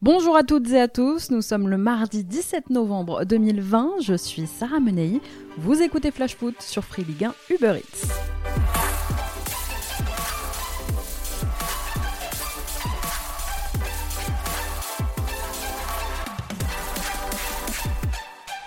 Bonjour à toutes et à tous, nous sommes le mardi 17 novembre 2020, je suis Sarah Menei, vous écoutez Flash Foot sur Free Ligue 1 Uber Eats.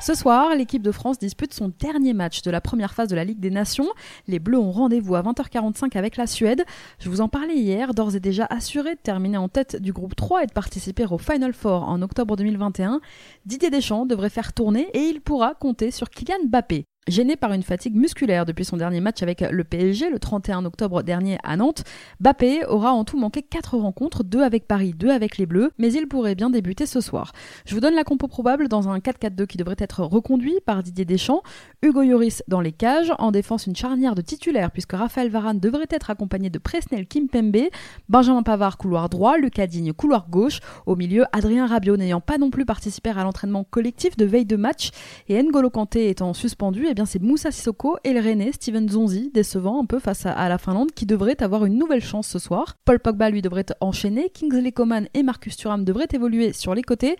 Ce soir, l'équipe de France dispute son dernier match de la première phase de la Ligue des Nations. Les Bleus ont rendez-vous à 20h45 avec la Suède. Je vous en parlais hier, d'ores et déjà assuré de terminer en tête du groupe 3 et de participer au Final Four en octobre 2021. Didier Deschamps devrait faire tourner et il pourra compter sur Kylian Mbappé. Gêné par une fatigue musculaire depuis son dernier match avec le PSG le 31 octobre dernier à Nantes, Bappé aura en tout manqué 4 rencontres, 2 avec Paris, 2 avec les Bleus, mais il pourrait bien débuter ce soir. Je vous donne la compo probable dans un 4-4-2 qui devrait être reconduit par Didier Deschamps, Hugo Lloris dans les cages, en défense une charnière de titulaires puisque Raphaël Varane devrait être accompagné de Presnel Kimpembe, Benjamin Pavard couloir droit, Lucas Digne couloir gauche, au milieu Adrien Rabiot n'ayant pas non plus participé à l'entraînement collectif de veille de match et N'Golo Kanté étant suspendu eh bien c'est Moussa Sissoko et le René Steven Zonzi, décevant un peu face à, la Finlande, qui devrait avoir une nouvelle chance ce soir. Paul Pogba, lui, devrait enchaîner. Kingsley Coman et Marcus Thuram devraient évoluer sur les côtés.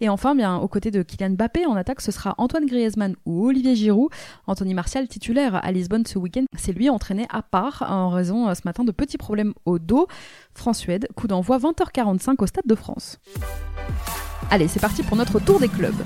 Et enfin, bien, aux côtés de Kylian Mbappé, en attaque, ce sera Antoine Griezmann ou Olivier Giroud. Anthony Martial, titulaire à Lisbonne ce week-end, c'est lui entraîné à part en raison euh, ce matin de petits problèmes au dos. France-Suède, coup d'envoi 20h45 au Stade de France. Allez, c'est parti pour notre tour des clubs.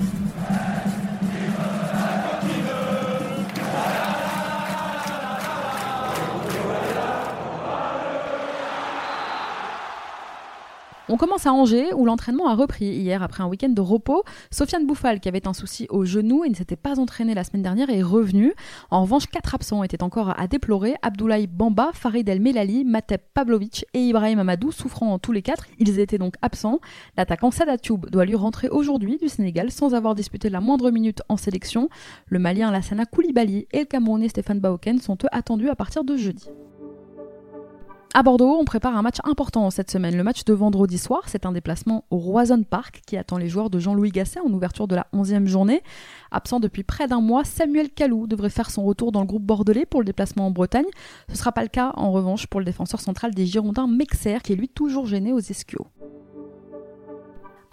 On commence à Angers où l'entraînement a repris hier après un week-end de repos. Sofiane Bouffal, qui avait un souci au genou et ne s'était pas entraîné la semaine dernière, est revenu. En revanche, quatre absents étaient encore à déplorer Abdoulaye Bamba, Farid El Melali, Matep Pavlovic et Ibrahim Amadou, souffrant tous les quatre. Ils étaient donc absents. L'attaquant Sadatube doit lui rentrer aujourd'hui du Sénégal sans avoir disputé la moindre minute en sélection. Le Malien Lassana Koulibaly et le Camerounais Stéphane Baoken sont eux attendus à partir de jeudi. À Bordeaux, on prépare un match important cette semaine. Le match de vendredi soir, c'est un déplacement au Roison Park qui attend les joueurs de Jean-Louis Gasset en ouverture de la 11e journée. Absent depuis près d'un mois, Samuel Calou devrait faire son retour dans le groupe bordelais pour le déplacement en Bretagne. Ce ne sera pas le cas en revanche pour le défenseur central des Girondins Mexer qui est lui toujours gêné aux ischios.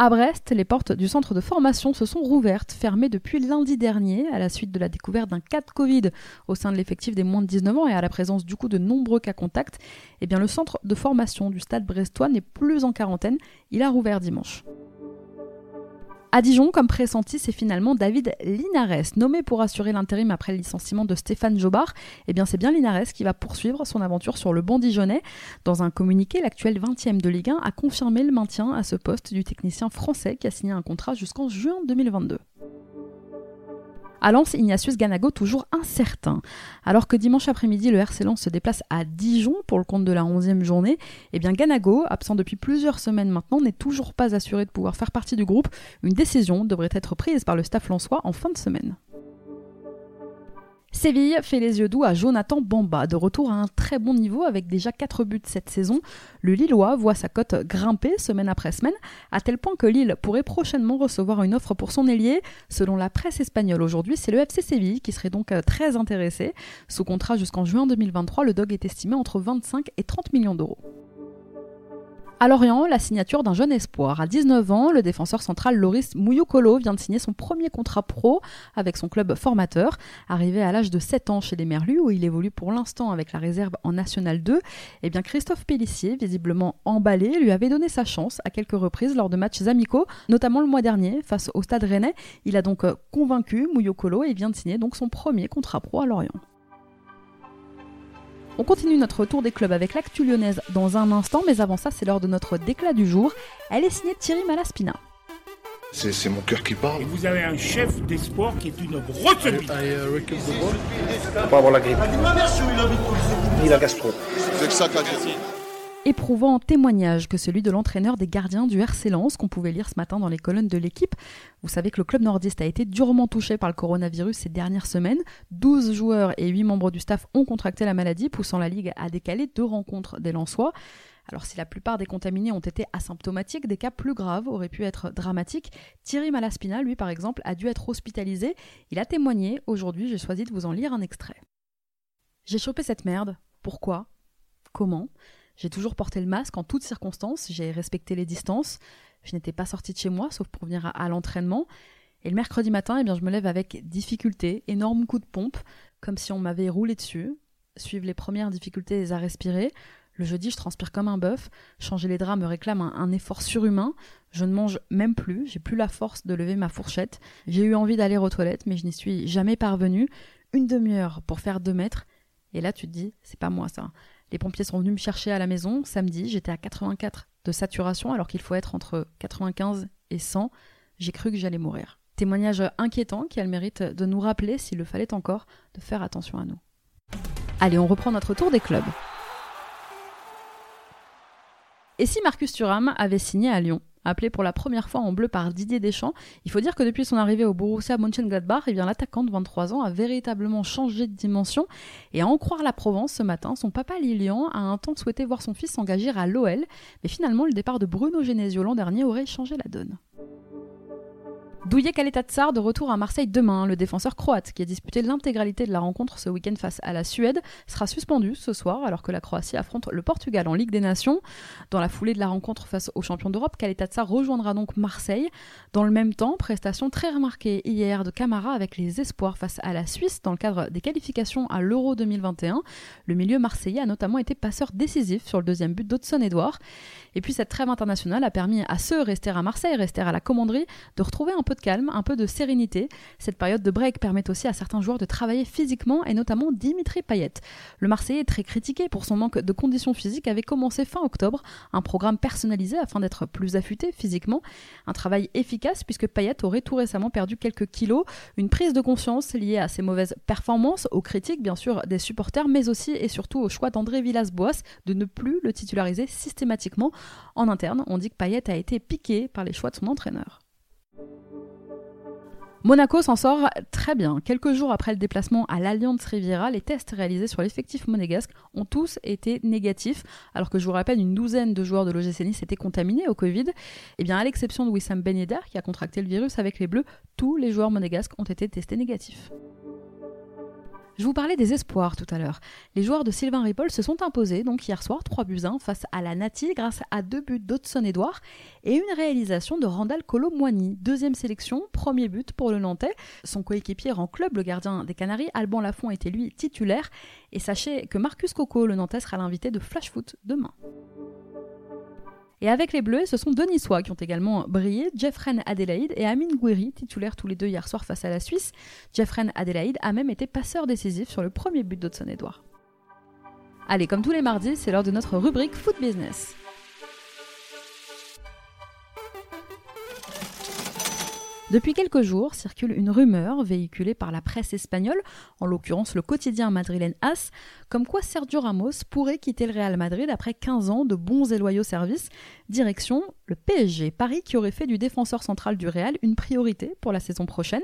À Brest, les portes du centre de formation se sont rouvertes, fermées depuis lundi dernier, à la suite de la découverte d'un cas de Covid au sein de l'effectif des moins de 19 ans et à la présence du coup de nombreux cas contacts. Eh bien, le centre de formation du stade brestois n'est plus en quarantaine, il a rouvert dimanche. À Dijon, comme pressenti, c'est finalement David Linares, nommé pour assurer l'intérim après le licenciement de Stéphane Jobard. Eh bien, c'est bien Linares qui va poursuivre son aventure sur le banc dijonnais. Dans un communiqué, l'actuel 20e de Ligue 1 a confirmé le maintien à ce poste du technicien français qui a signé un contrat jusqu'en juin 2022. À Lens, Ignatius Ganago toujours incertain. Alors que dimanche après-midi, le RC Lens se déplace à Dijon pour le compte de la 11e journée, eh bien Ganago, absent depuis plusieurs semaines maintenant, n'est toujours pas assuré de pouvoir faire partie du groupe. Une décision devrait être prise par le staff lensois en fin de semaine. Séville fait les yeux doux à Jonathan Bamba, de retour à un très bon niveau avec déjà 4 buts cette saison. Le Lillois voit sa cote grimper semaine après semaine, à tel point que Lille pourrait prochainement recevoir une offre pour son ailier. Selon la presse espagnole aujourd'hui, c'est le FC Séville qui serait donc euh, très intéressé. Sous contrat jusqu'en juin 2023, le dog est estimé entre 25 et 30 millions d'euros. À Lorient, la signature d'un jeune espoir. À 19 ans, le défenseur central Loris Mouyokolo vient de signer son premier contrat pro avec son club formateur. Arrivé à l'âge de 7 ans chez les Merlus, où il évolue pour l'instant avec la réserve en National 2, eh bien Christophe Pellissier, visiblement emballé, lui avait donné sa chance à quelques reprises lors de matchs amicaux, notamment le mois dernier face au Stade Rennais. Il a donc convaincu Mouyokolo et vient de signer donc son premier contrat pro à Lorient. On continue notre tour des clubs avec l'actu lyonnaise dans un instant, mais avant ça, c'est l'heure de notre déclat du jour. Elle est signée Thierry Malaspina. C'est mon cœur qui parle. Et vous avez un chef d'espoir qui est une grosse bite. Pas avoir la grippe. Ni la gastro. C'est ça qu'a éprouvant témoignage que celui de l'entraîneur des gardiens du RC Lens qu'on pouvait lire ce matin dans les colonnes de l'équipe. Vous savez que le club nordiste a été durement touché par le coronavirus ces dernières semaines. 12 joueurs et 8 membres du staff ont contracté la maladie, poussant la Ligue à décaler deux rencontres des Lensois. Alors si la plupart des contaminés ont été asymptomatiques, des cas plus graves auraient pu être dramatiques. Thierry Malaspina, lui par exemple, a dû être hospitalisé. Il a témoigné. Aujourd'hui, j'ai choisi de vous en lire un extrait. J'ai chopé cette merde. Pourquoi? Comment? J'ai toujours porté le masque en toutes circonstances, j'ai respecté les distances. Je n'étais pas sortie de chez moi, sauf pour venir à, l'entraînement. Et le mercredi matin, eh bien, je me lève avec difficulté, énorme coup de pompe, comme si on m'avait roulé dessus. Suivent les premières difficultés à respirer. Le jeudi, je transpire comme un bœuf. Changer les draps me réclame un, effort surhumain. Je ne mange même plus. J'ai plus la force de lever ma fourchette. J'ai eu envie d'aller aux toilettes, mais je n'y suis jamais parvenue. Une demi-heure pour faire deux mètres. Et là, tu te dis, c'est pas moi ça. Les pompiers sont venus me chercher à la maison. Samedi, j'étais à 84 de saturation alors qu'il faut être entre 95 et 100. J'ai cru que j'allais mourir. Témoignage inquiétant qui a le mérite de nous rappeler, s'il le fallait encore, de faire attention à nous. Allez, on reprend notre tour des clubs. Et si Marcus Thuram avait signé à Lyon? Appelé pour la première fois en bleu par Didier Deschamps, il faut dire que depuis son arrivée au Borussia Mönchengladbach, eh l'attaquant de 23 ans a véritablement changé de dimension. Et à en croire la Provence ce matin, son papa Lilian a un temps souhaité voir son fils s'engager à l'OL, mais finalement le départ de Bruno Genesio l'an dernier aurait changé la donne. Douillet Kaletatsar de retour à Marseille demain. Le défenseur croate, qui a disputé l'intégralité de la rencontre ce week-end face à la Suède, sera suspendu ce soir alors que la Croatie affronte le Portugal en Ligue des Nations. Dans la foulée de la rencontre face aux champions d'Europe, Kaletatsar rejoindra donc Marseille. Dans le même temps, prestation très remarquée hier de Camara avec les espoirs face à la Suisse dans le cadre des qualifications à l'Euro 2021. Le milieu marseillais a notamment été passeur décisif sur le deuxième but d'Hudson Edouard. Et puis cette trêve internationale a permis à ceux rester à Marseille, rester à la commanderie, de retrouver un peu calme, un peu de sérénité. Cette période de break permet aussi à certains joueurs de travailler physiquement et notamment Dimitri Payet. Le Marseillais très critiqué pour son manque de conditions physiques avait commencé fin octobre un programme personnalisé afin d'être plus affûté physiquement. Un travail efficace puisque Payet aurait tout récemment perdu quelques kilos. Une prise de conscience liée à ses mauvaises performances, aux critiques bien sûr des supporters, mais aussi et surtout au choix d'André Villas-Boas de ne plus le titulariser systématiquement. En interne, on dit que Payet a été piqué par les choix de son entraîneur. Monaco s'en sort très bien. Quelques jours après le déplacement à l'Alliance Riviera, les tests réalisés sur l'effectif monégasque ont tous été négatifs, alors que je vous rappelle, une douzaine de joueurs de l'OGC Nice étaient contaminés au Covid. Et eh bien, à l'exception de Wissam Ben qui a contracté le virus avec les Bleus, tous les joueurs monégasques ont été testés négatifs. Je vous parlais des espoirs tout à l'heure. Les joueurs de Sylvain Ripoll se sont imposés donc hier soir 3 buts 1 face à la Nati grâce à deux buts d'Hudson Edouard et une réalisation de Randall Colomoigny. Deuxième sélection, premier but pour le Nantais. Son coéquipier en club, le gardien des Canaries, Alban Lafont était lui titulaire. Et sachez que Marcus Coco, le Nantais, sera l'invité de Flash Foot demain. Et avec les Bleus, ce sont deux Niçois qui ont également brillé, Jeffren Adelaide et Amin Gouiri, titulaires tous les deux hier soir face à la Suisse. Jeffren Adelaide a même été passeur décisif sur le premier but d'Hudson Edouard. Allez, comme tous les mardis, c'est l'heure de notre rubrique Foot Business. Depuis quelques jours circule une rumeur véhiculée par la presse espagnole, en l'occurrence le quotidien madrilène AS, comme quoi Sergio Ramos pourrait quitter le Real Madrid après 15 ans de bons et loyaux services, direction le PSG, Paris qui aurait fait du défenseur central du Real une priorité pour la saison prochaine.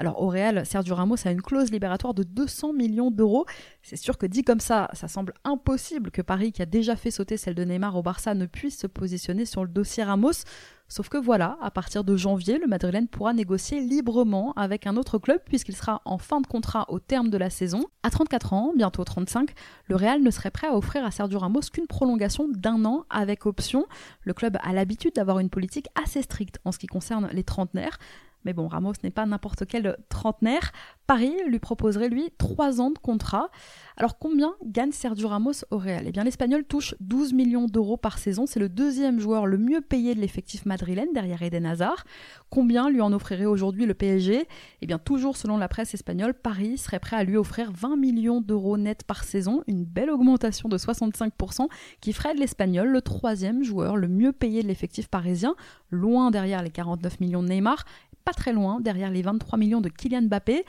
Alors au Real, Sergio Ramos a une clause libératoire de 200 millions d'euros. C'est sûr que dit comme ça, ça semble impossible que Paris, qui a déjà fait sauter celle de Neymar au Barça, ne puisse se positionner sur le dossier Ramos. Sauf que voilà, à partir de janvier, le Madrilène pourra négocier librement avec un autre club puisqu'il sera en fin de contrat au terme de la saison. À 34 ans, bientôt 35, le Real ne serait prêt à offrir à Sergio Ramos qu'une prolongation d'un an avec option. Le club a l'habitude d'avoir une politique assez stricte en ce qui concerne les trentenaires. Mais bon, Ramos n'est pas n'importe quel trentenaire. Paris lui proposerait lui 3 ans de contrat. Alors combien gagne Sergio Ramos au Real? Eh bien l'Espagnol touche 12 millions d'euros par saison. C'est le deuxième joueur le mieux payé de l'effectif madrilène derrière Eden Hazard. Combien lui en offrirait aujourd'hui le PSG Eh bien toujours selon la presse espagnole, Paris serait prêt à lui offrir 20 millions d'euros net par saison, une belle augmentation de 65% qui ferait de l'Espagnol le troisième joueur le mieux payé de l'effectif parisien, loin derrière les 49 millions de Neymar pas très loin, derrière les 23 millions de Kylian Mbappé.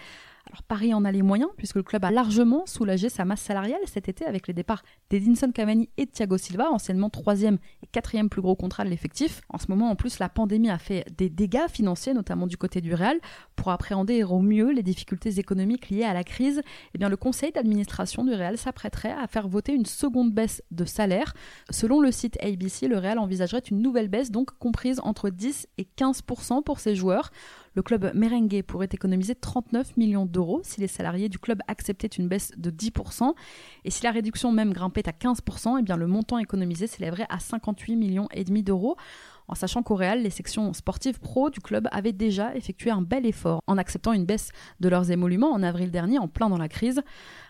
Paris en a les moyens, puisque le club a largement soulagé sa masse salariale cet été avec les départs d'Edinson Cavani et Thiago Silva, anciennement troisième et quatrième plus gros contrat de l'effectif. En ce moment, en plus, la pandémie a fait des dégâts financiers, notamment du côté du Real. Pour appréhender au mieux les difficultés économiques liées à la crise, eh bien, le conseil d'administration du Real s'apprêterait à faire voter une seconde baisse de salaire. Selon le site ABC, le Real envisagerait une nouvelle baisse, donc comprise entre 10 et 15% pour ses joueurs. Le club merengue pourrait économiser 39 millions d'euros si les salariés du club acceptaient une baisse de 10%. Et si la réduction même grimpait à 15%, eh le montant économisé s'élèverait à 58 millions et demi d'euros. En sachant qu'au Real, les sections sportives pro du club avaient déjà effectué un bel effort en acceptant une baisse de leurs émoluments en avril dernier, en plein dans la crise.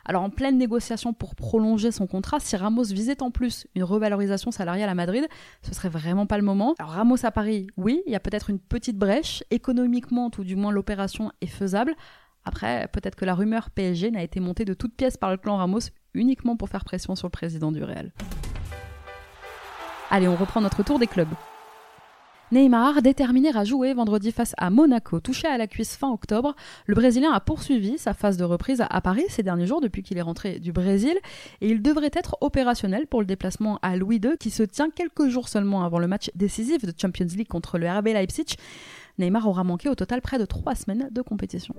Alors en pleine négociation pour prolonger son contrat, si Ramos visait en plus une revalorisation salariale à Madrid, ce serait vraiment pas le moment. Alors Ramos à Paris, oui, il y a peut-être une petite brèche, économiquement tout du moins l'opération est faisable. Après, peut-être que la rumeur PSG n'a été montée de toutes pièces par le clan Ramos uniquement pour faire pression sur le président du Real. Allez, on reprend notre tour des clubs. Neymar, déterminé à jouer vendredi face à Monaco, touché à la cuisse fin octobre, le Brésilien a poursuivi sa phase de reprise à Paris ces derniers jours depuis qu'il est rentré du Brésil et il devrait être opérationnel pour le déplacement à Louis II qui se tient quelques jours seulement avant le match décisif de Champions League contre le RB Leipzig. Neymar aura manqué au total près de trois semaines de compétition.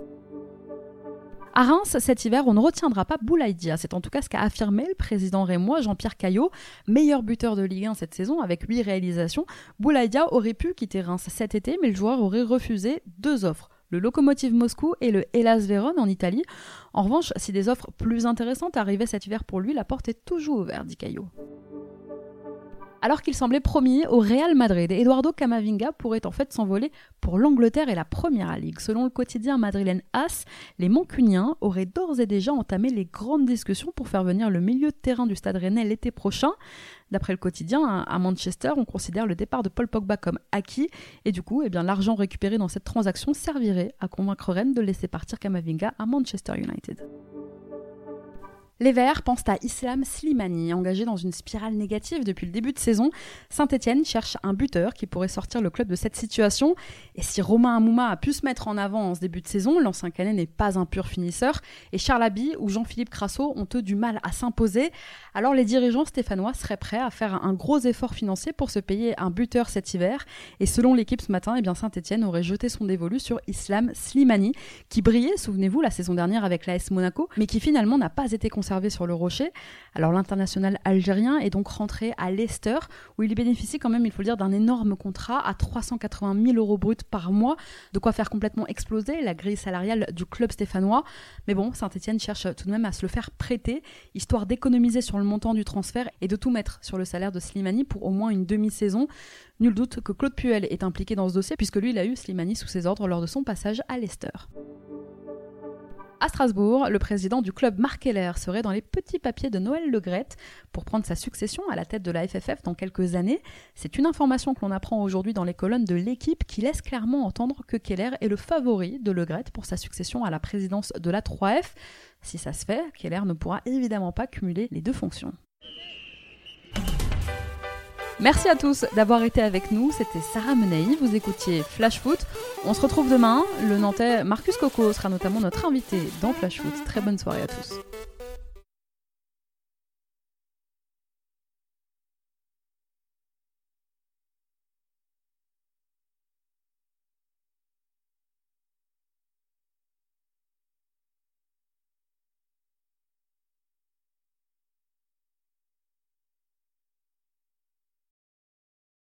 À Reims, cet hiver, on ne retiendra pas Boulaïdia. C'est en tout cas ce qu'a affirmé le président rémois Jean-Pierre Caillot, meilleur buteur de Ligue 1 cette saison avec 8 réalisations. Boulaïdia aurait pu quitter Reims cet été, mais le joueur aurait refusé deux offres le Lokomotiv Moscou et le Hellas Vérone en Italie. En revanche, si des offres plus intéressantes arrivaient cet hiver pour lui, la porte est toujours ouverte, dit Caillot. Alors qu'il semblait promis au Real Madrid, Eduardo Camavinga pourrait en fait s'envoler pour l'Angleterre et la Première Ligue. Selon le quotidien madrilène AS, les Mancuniens auraient d'ores et déjà entamé les grandes discussions pour faire venir le milieu de terrain du Stade Rennais l'été prochain. D'après le quotidien, à Manchester, on considère le départ de Paul Pogba comme acquis et du coup, eh l'argent récupéré dans cette transaction servirait à convaincre Rennes de laisser partir Camavinga à Manchester United. Les Verts pensent à Islam Slimani, engagé dans une spirale négative depuis le début de saison. Saint-Etienne cherche un buteur qui pourrait sortir le club de cette situation. Et si Romain Amouma a pu se mettre en avant en ce début de saison, l'ancien Canet n'est pas un pur finisseur. Et Charles Abbey ou Jean-Philippe Crasso ont eux du mal à s'imposer. Alors les dirigeants stéphanois seraient prêts à faire un gros effort financier pour se payer un buteur cet hiver. Et selon l'équipe ce matin, eh Saint-Etienne aurait jeté son dévolu sur Islam Slimani, qui brillait, souvenez-vous, la saison dernière avec l'AS Monaco, mais qui finalement n'a pas été conservé sur le rocher. Alors l'international algérien est donc rentré à Leicester, où il bénéficie quand même, il faut le dire, d'un énorme contrat à 380 000 euros bruts par mois, de quoi faire complètement exploser la grille salariale du club stéphanois. Mais bon, Saint-Etienne cherche tout de même à se le faire prêter, histoire d'économiser sur le montant du transfert et de tout mettre sur le salaire de Slimani pour au moins une demi-saison. Nul doute que Claude Puel est impliqué dans ce dossier, puisque lui, il a eu Slimani sous ses ordres lors de son passage à Leicester. À Strasbourg, le président du club Marc Keller serait dans les petits papiers de Noël Legrette pour prendre sa succession à la tête de la FFF dans quelques années. C'est une information que l'on apprend aujourd'hui dans les colonnes de l'équipe qui laisse clairement entendre que Keller est le favori de Legrette pour sa succession à la présidence de la 3F. Si ça se fait, Keller ne pourra évidemment pas cumuler les deux fonctions. Merci à tous d'avoir été avec nous. C'était Sarah Menei. Vous écoutiez Flash Foot. On se retrouve demain. Le Nantais Marcus Coco sera notamment notre invité dans Flash Foot. Très bonne soirée à tous.